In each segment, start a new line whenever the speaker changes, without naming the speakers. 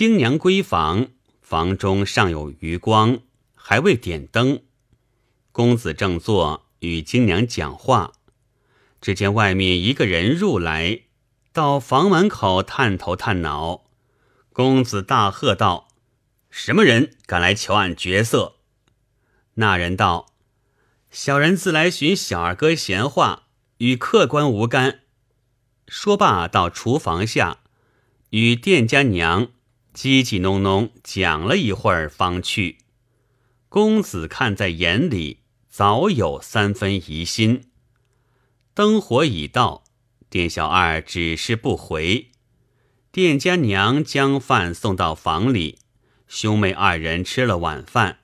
京娘闺房，房中尚有余光，还未点灯。公子正坐与京娘讲话，只见外面一个人入来，到房门口探头探脑。公子大喝道：“什么人敢来求俺绝色？”那人道：“小人自来寻小二哥闲话，与客官无干。”说罢，到厨房下与店家娘叽叽哝哝讲了一会儿，方去。公子看在眼里，早有三分疑心。灯火已到，店小二只是不回。店家娘将饭送到房里，兄妹二人吃了晚饭。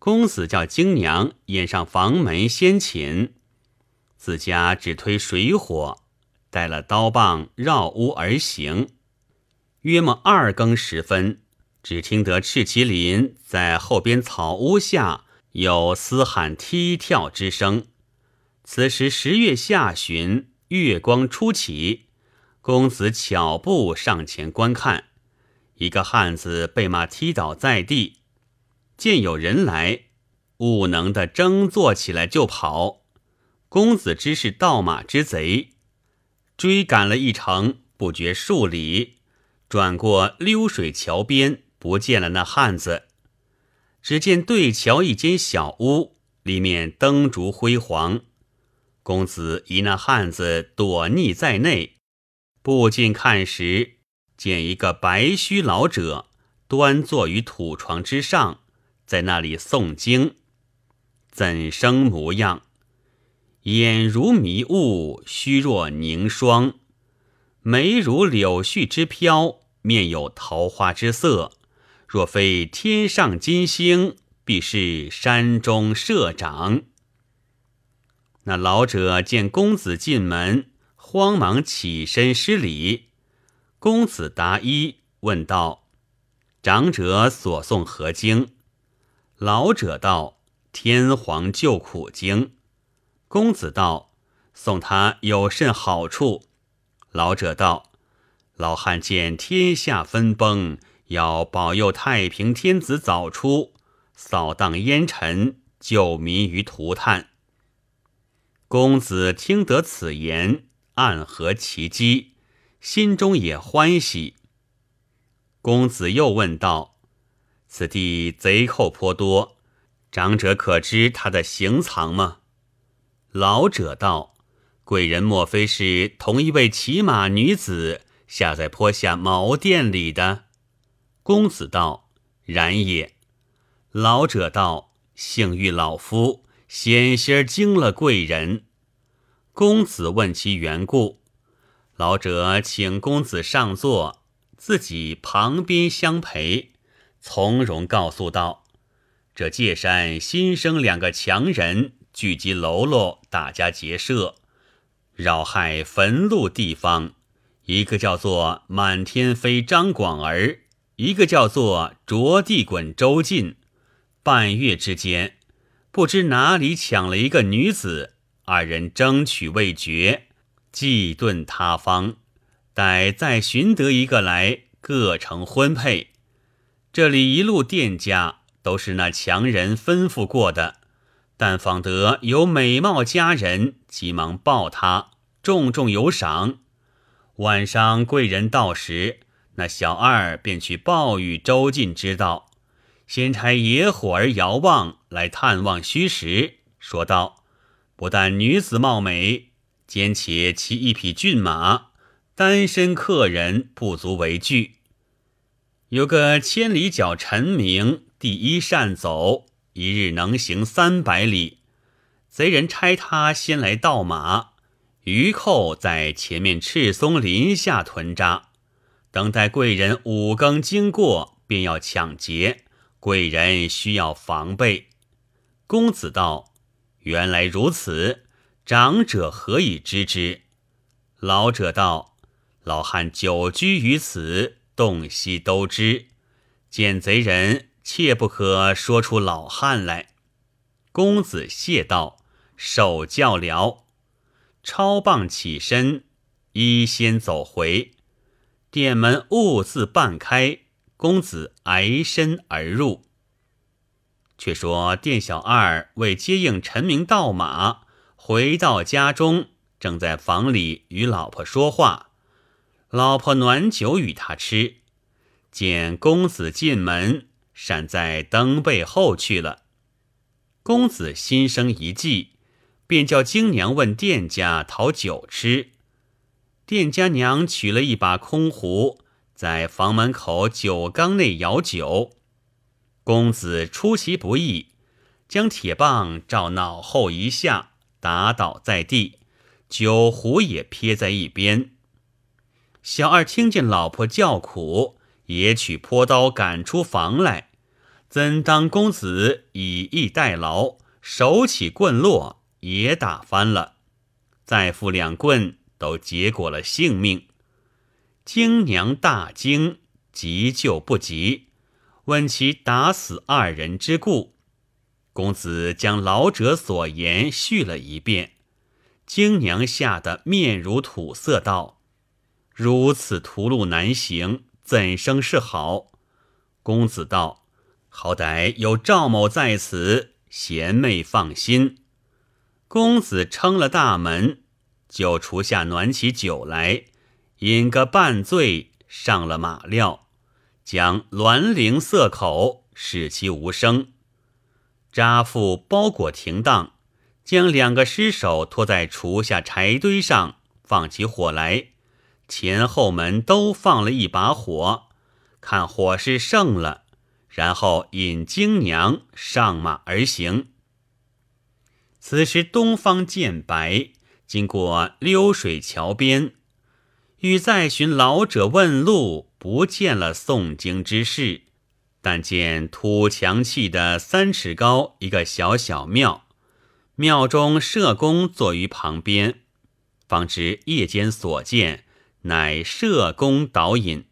公子叫京娘掩上房门先寝，自家只推水火，带了刀棒绕屋而行。约莫二更时分，只听得赤麒麟在后边草屋下有嘶喊踢跳之声。此时十月下旬，月光初起，公子巧步上前观看，一个汉子被马踢倒在地。见有人来，悟能的争坐起来就跑。公子知是盗马之贼，追赶了一程，不觉数里，转过溜水桥边，不见了那汉子。只见对桥一间小屋，里面灯烛辉煌。公子疑那汉子躲匿在内，步近看时，见一个白须老者端坐于土床之上。在那里诵经，怎生模样？眼如迷雾，虚若凝霜；眉如柳絮之飘，面有桃花之色。若非天上金星，必是山中社长。那老者见公子进门，慌忙起身施礼。公子答揖，问道：“长者所诵何经？”老者道：“天皇救苦经。”公子道：“送他有甚好处？”老者道：“老汉见天下分崩，要保佑太平天子早出，扫荡烟尘，救民于涂炭。”公子听得此言，暗合其机，心中也欢喜。公子又问道。此地贼寇颇多，长者可知他的行藏吗？老者道：“贵人莫非是同一位骑马女子下在坡下茅店里的？”公子道：“然也。”老者道：“幸遇老夫，险些惊了贵人。”公子问其缘故，老者请公子上座，自己旁边相陪。从容告诉道：“这界山新生两个强人，聚集喽啰，打家劫舍，扰害坟墓地方。一个叫做满天飞张广儿，一个叫做着地滚周进。半月之间，不知哪里抢了一个女子，二人争取未决，计遁他方。待再寻得一个来，各成婚配。”这里一路店家都是那强人吩咐过的，但访得有美貌佳人，急忙报他，重重有赏。晚上贵人到时，那小二便去报与周进知道，先差野火儿遥望来探望虚实，说道：不但女子貌美，兼且骑一匹骏马，单身客人不足为惧。有个千里脚陈明，第一善走，一日能行三百里。贼人差他先来盗马，余寇在前面赤松林下屯扎，等待贵人五更经过，便要抢劫。贵人需要防备。公子道：“原来如此，长者何以知之？”老者道：“老汉久居于此。”洞悉都知，见贼人切不可说出老汉来。公子谢道：“受教了。”超棒起身，一先走回店门，兀自半开。公子挨身而入。却说店小二为接应陈明到马，回到家中，正在房里与老婆说话，老婆暖酒与他吃，见公子进门，闪在灯背后去了。公子心生一计，便叫京娘问店家讨酒吃。店家娘取了一把空壶，在房门口酒缸内舀酒。公子出其不意，将铁棒照脑后一下，打倒在地，酒壶也撇在一边。小二听见老婆叫苦，也取坡刀赶出房来。怎当公子以逸待劳，手起棍落，也打翻了。再负两棍，都结果了性命。京娘大惊，急救不及，问其打死二人之故。公子将老者所言叙了一遍。京娘吓得面如土色，道：“如此途路难行，怎生是好？”公子道。好歹有赵某在此，贤妹放心。公子撑了大门，就厨下暖起酒来，饮个半醉，上了马料，将銮铃塞口，使其无声。扎缚包裹停当，将两个尸首拖在厨下柴堆上，放起火来，前后门都放了一把火，看火势盛了。然后引京娘上马而行。此时东方渐白，经过溜水桥边，欲再寻老者问路，不见了诵经之事，但见土墙砌的三尺高一个小小庙，庙中社公坐于旁边，方知夜间所见乃社公导引。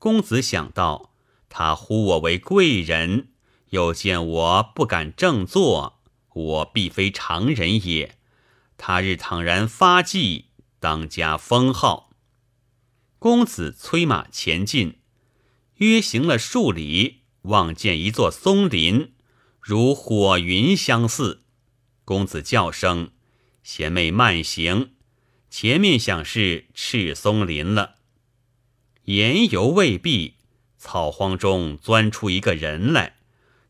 公子想到。他呼我为贵人，又见我不敢正坐，我必非常人也。他日倘然发迹，当加封号。公子催马前进，约行了数里，望见一座松林，如火云相似。公子叫声：“贤妹慢行，前面想是赤松林了。”言犹未毕。草荒中钻出一个人来，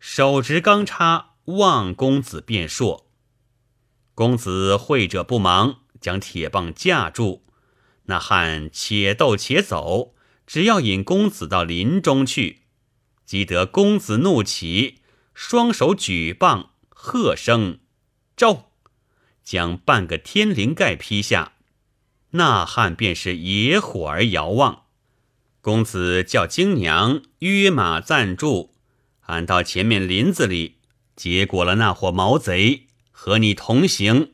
手执钢叉，望公子便说：“公子会者不忙，将铁棒架住。那汉且斗且走，只要引公子到林中去。即得公子怒起，双手举棒，喝声招，将半个天灵盖劈下。那汉便是野火儿遥望。”公子叫京娘约马暂住，俺到前面林子里结果了那伙毛贼，和你同行。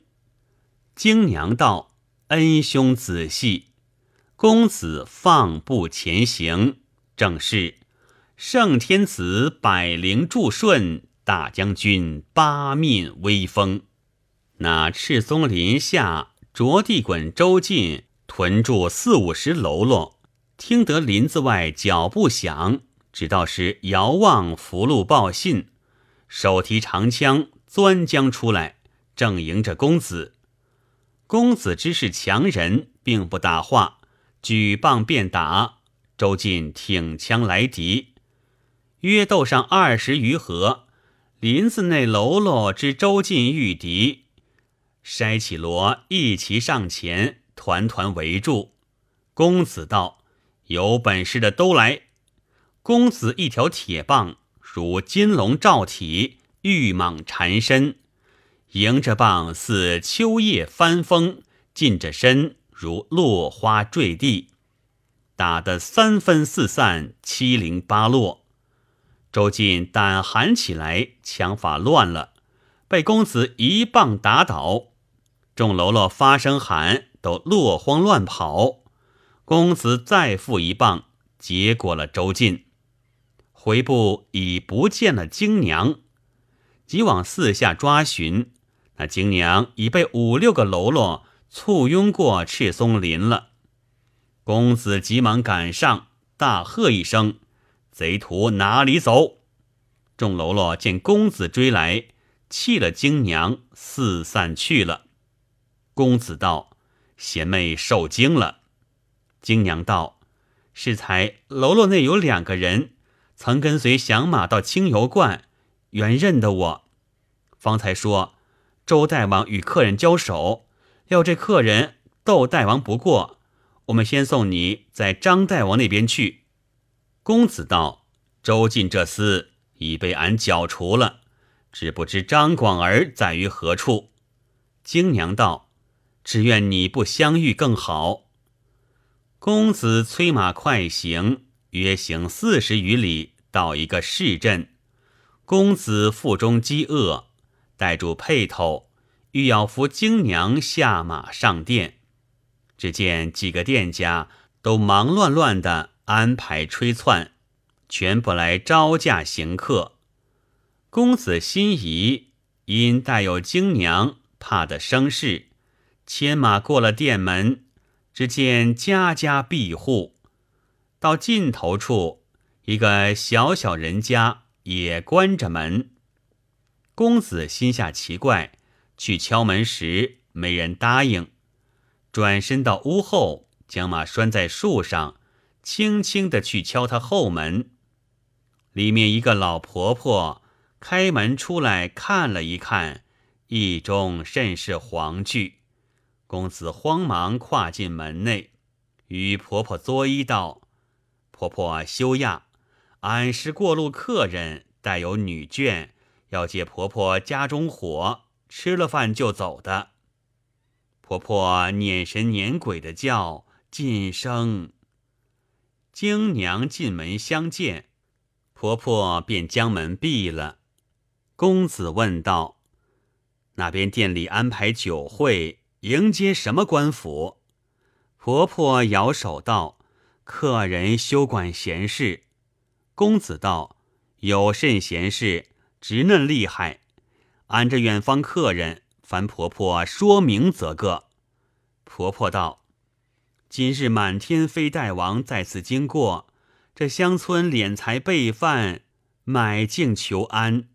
京娘道：“恩兄仔细。”公子放步前行，正是圣天子百灵助顺，大将军八面威风。那赤松林下着地滚周进屯住四五十喽啰。听得林子外脚步响，知道是遥望福禄报信，手提长枪钻将出来，正迎着公子。公子之是强人，并不打话，举棒便打。周进挺枪来敌，约斗上二十余合，林子内喽啰知周进遇敌，筛起罗一齐上前，团团围住。公子道。有本事的都来！公子一条铁棒，如金龙罩体，玉蟒缠身，迎着棒似秋叶翻风，近着身如落花坠地，打得三分四散，七零八落。周进胆寒起来，枪法乱了，被公子一棒打倒。众喽啰发声喊，都落荒乱跑。公子再负一棒，结果了周进。回步已不见了京娘，即往四下抓寻。那京娘已被五六个喽啰簇拥过赤松林了。公子急忙赶上，大喝一声：“贼徒哪里走？众喽啰见公子追来，弃了京娘，四散去了。公子道：“贤妹受惊了。”京娘道：“适才喽啰内有两个人，曾跟随降马到清油观，原认得我。方才说周大王与客人交手，料这客人斗大王不过，我们先送你在张大王那边去。”公子道：“周进这厮已被俺剿除了，只不知张广儿在于何处。”京娘道。只愿你不相遇更好。公子催马快行，约行四十余里，到一个市镇。公子腹中饥饿，带住辔头，欲要扶京娘下马上殿。只见几个店家都忙乱乱的安排吹窜，全不来招架行客。公子心疑，因带有京娘，怕得生事。牵马过了店门，只见家家闭户。到尽头处，一个小小人家也关着门。公子心下奇怪，去敲门时没人答应，转身到屋后，将马拴在树上，轻轻的去敲他后门。里面一个老婆婆开门出来看了一看，意中甚是惶惧。公子慌忙跨进门内，与婆婆作揖道：“婆婆休讶，俺是过路客人，带有女眷，要借婆婆家中火，吃了饭就走的。”婆婆撵神撵鬼的叫，晋声。京娘进门相见，婆婆便将门闭了。公子问道：“那边店里安排酒会？”迎接什么官府？婆婆摇手道：“客人休管闲事。”公子道：“有甚闲事？直嫩厉害。俺这远方客人，烦婆婆说明则个。”婆婆道：“今日满天飞大王在此经过，这乡村敛财备饭，买境求安。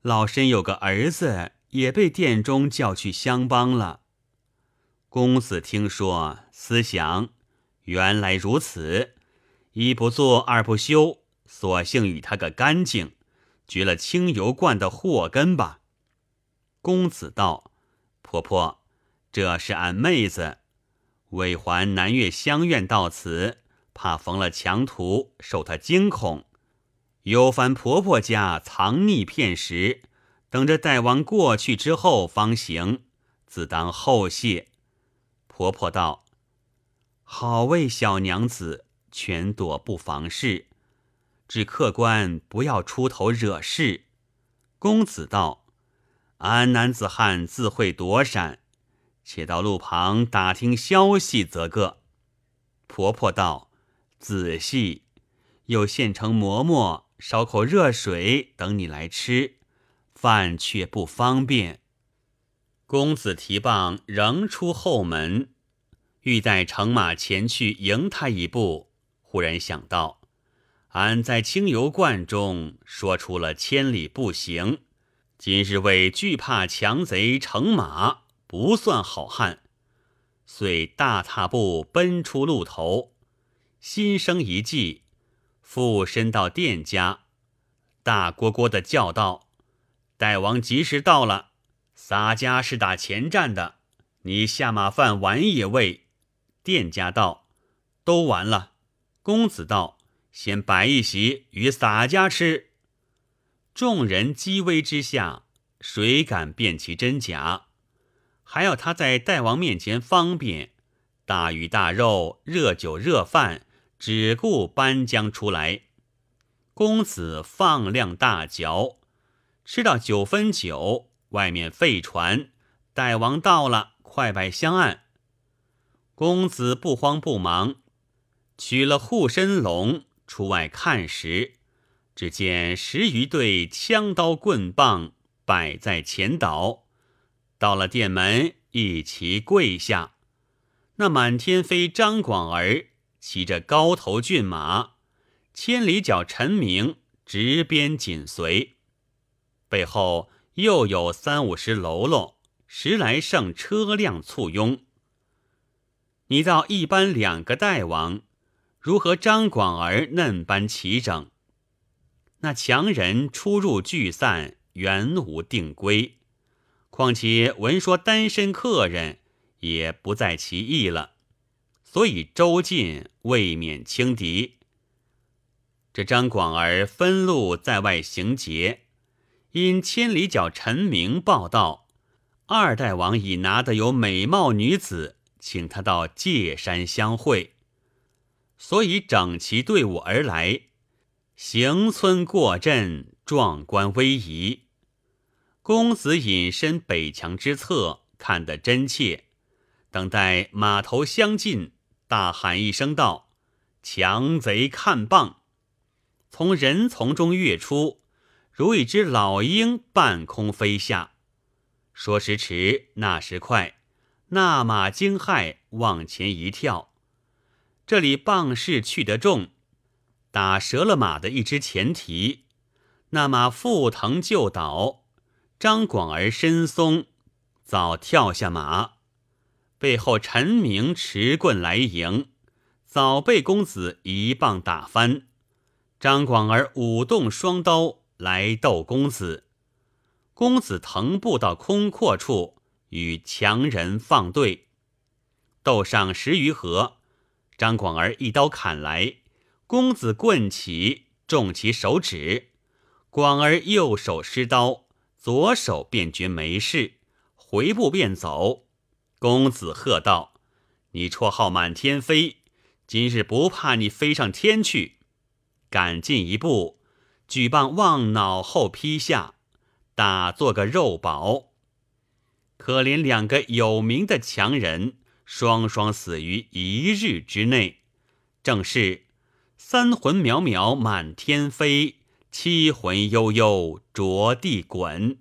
老身有个儿子，也被殿中叫去相帮了。”公子听说，思想原来如此，一不做二不休，索性与他个干净，绝了清油罐的祸根吧。公子道：“婆婆，这是俺妹子，为还南岳香院到此，怕逢了强徒，受他惊恐，有番婆婆家藏匿片时，等着大王过去之后方行，自当后谢。”婆婆道：“好为小娘子，全躲不妨事，只客官不要出头惹事。”公子道：“俺男子汉自会躲闪，且到路旁打听消息则个。”婆婆道：“仔细，有现成馍馍、烧口热水等你来吃，饭却不方便。”公子提棒仍出后门，欲待乘马前去迎他一步，忽然想到，俺在清油观中说出了千里步行，今日为惧怕强贼乘马，不算好汉，遂大踏步奔出路头，心生一计，附身到店家，大蝈蝈的叫道：“大王及时到了。”洒家是打前站的，你下马饭碗也未？店家道：“都完了。”公子道：“先摆一席与洒家吃。”众人激危之下，谁敢辨其真假？还要他在大王面前方便，大鱼大肉、热酒热饭，只顾搬将出来。公子放量大嚼，吃到九分酒。外面废船，大王到了，快摆香案。公子不慌不忙，取了护身笼出外看时，只见十余对枪刀棍棒摆在前岛。到了店门，一齐跪下。那满天飞张广儿骑着高头骏马，千里脚陈明执鞭紧随，背后又有三五十喽啰、十来乘车辆簇拥。你道一般两个大王，如何张广儿嫩般齐整？那强人出入聚散，原无定规。况且闻说单身客人也不在其意了，所以周进未免轻敌。这张广儿分路在外行劫，因千里脚陈明报道，二代王已拿得有美貌女子。请他到界山相会，所以整齐队伍而来，行村过镇，壮观威仪。公子隐身北墙之侧，看得真切。等待马头相近，大喊一声道：“强贼看棒！”从人丛中跃出，如一只老鹰半空飞下。说时迟，那时快。那马惊骇，往前一跳。这里棒势去得重，打折了马的一只前蹄。那马腹疼就倒。张广儿身松，早跳下马。背后陈明持棍来迎，早被公子一棒打翻。张广儿舞动双刀来斗公子，公子腾步到空阔处。与强人放对，斗上十余合，张广儿一刀砍来，公子棍起，中其手指。广儿右手失刀，左手便觉没事，回步便走。公子喝道：“你绰号满天飞，今日不怕你飞上天去？”赶进一步，举棒往脑后劈下，打做个肉宝。可怜两个有名的强人，双双死于一日之内。正是三魂渺渺满天飞，七魂悠悠着地滚。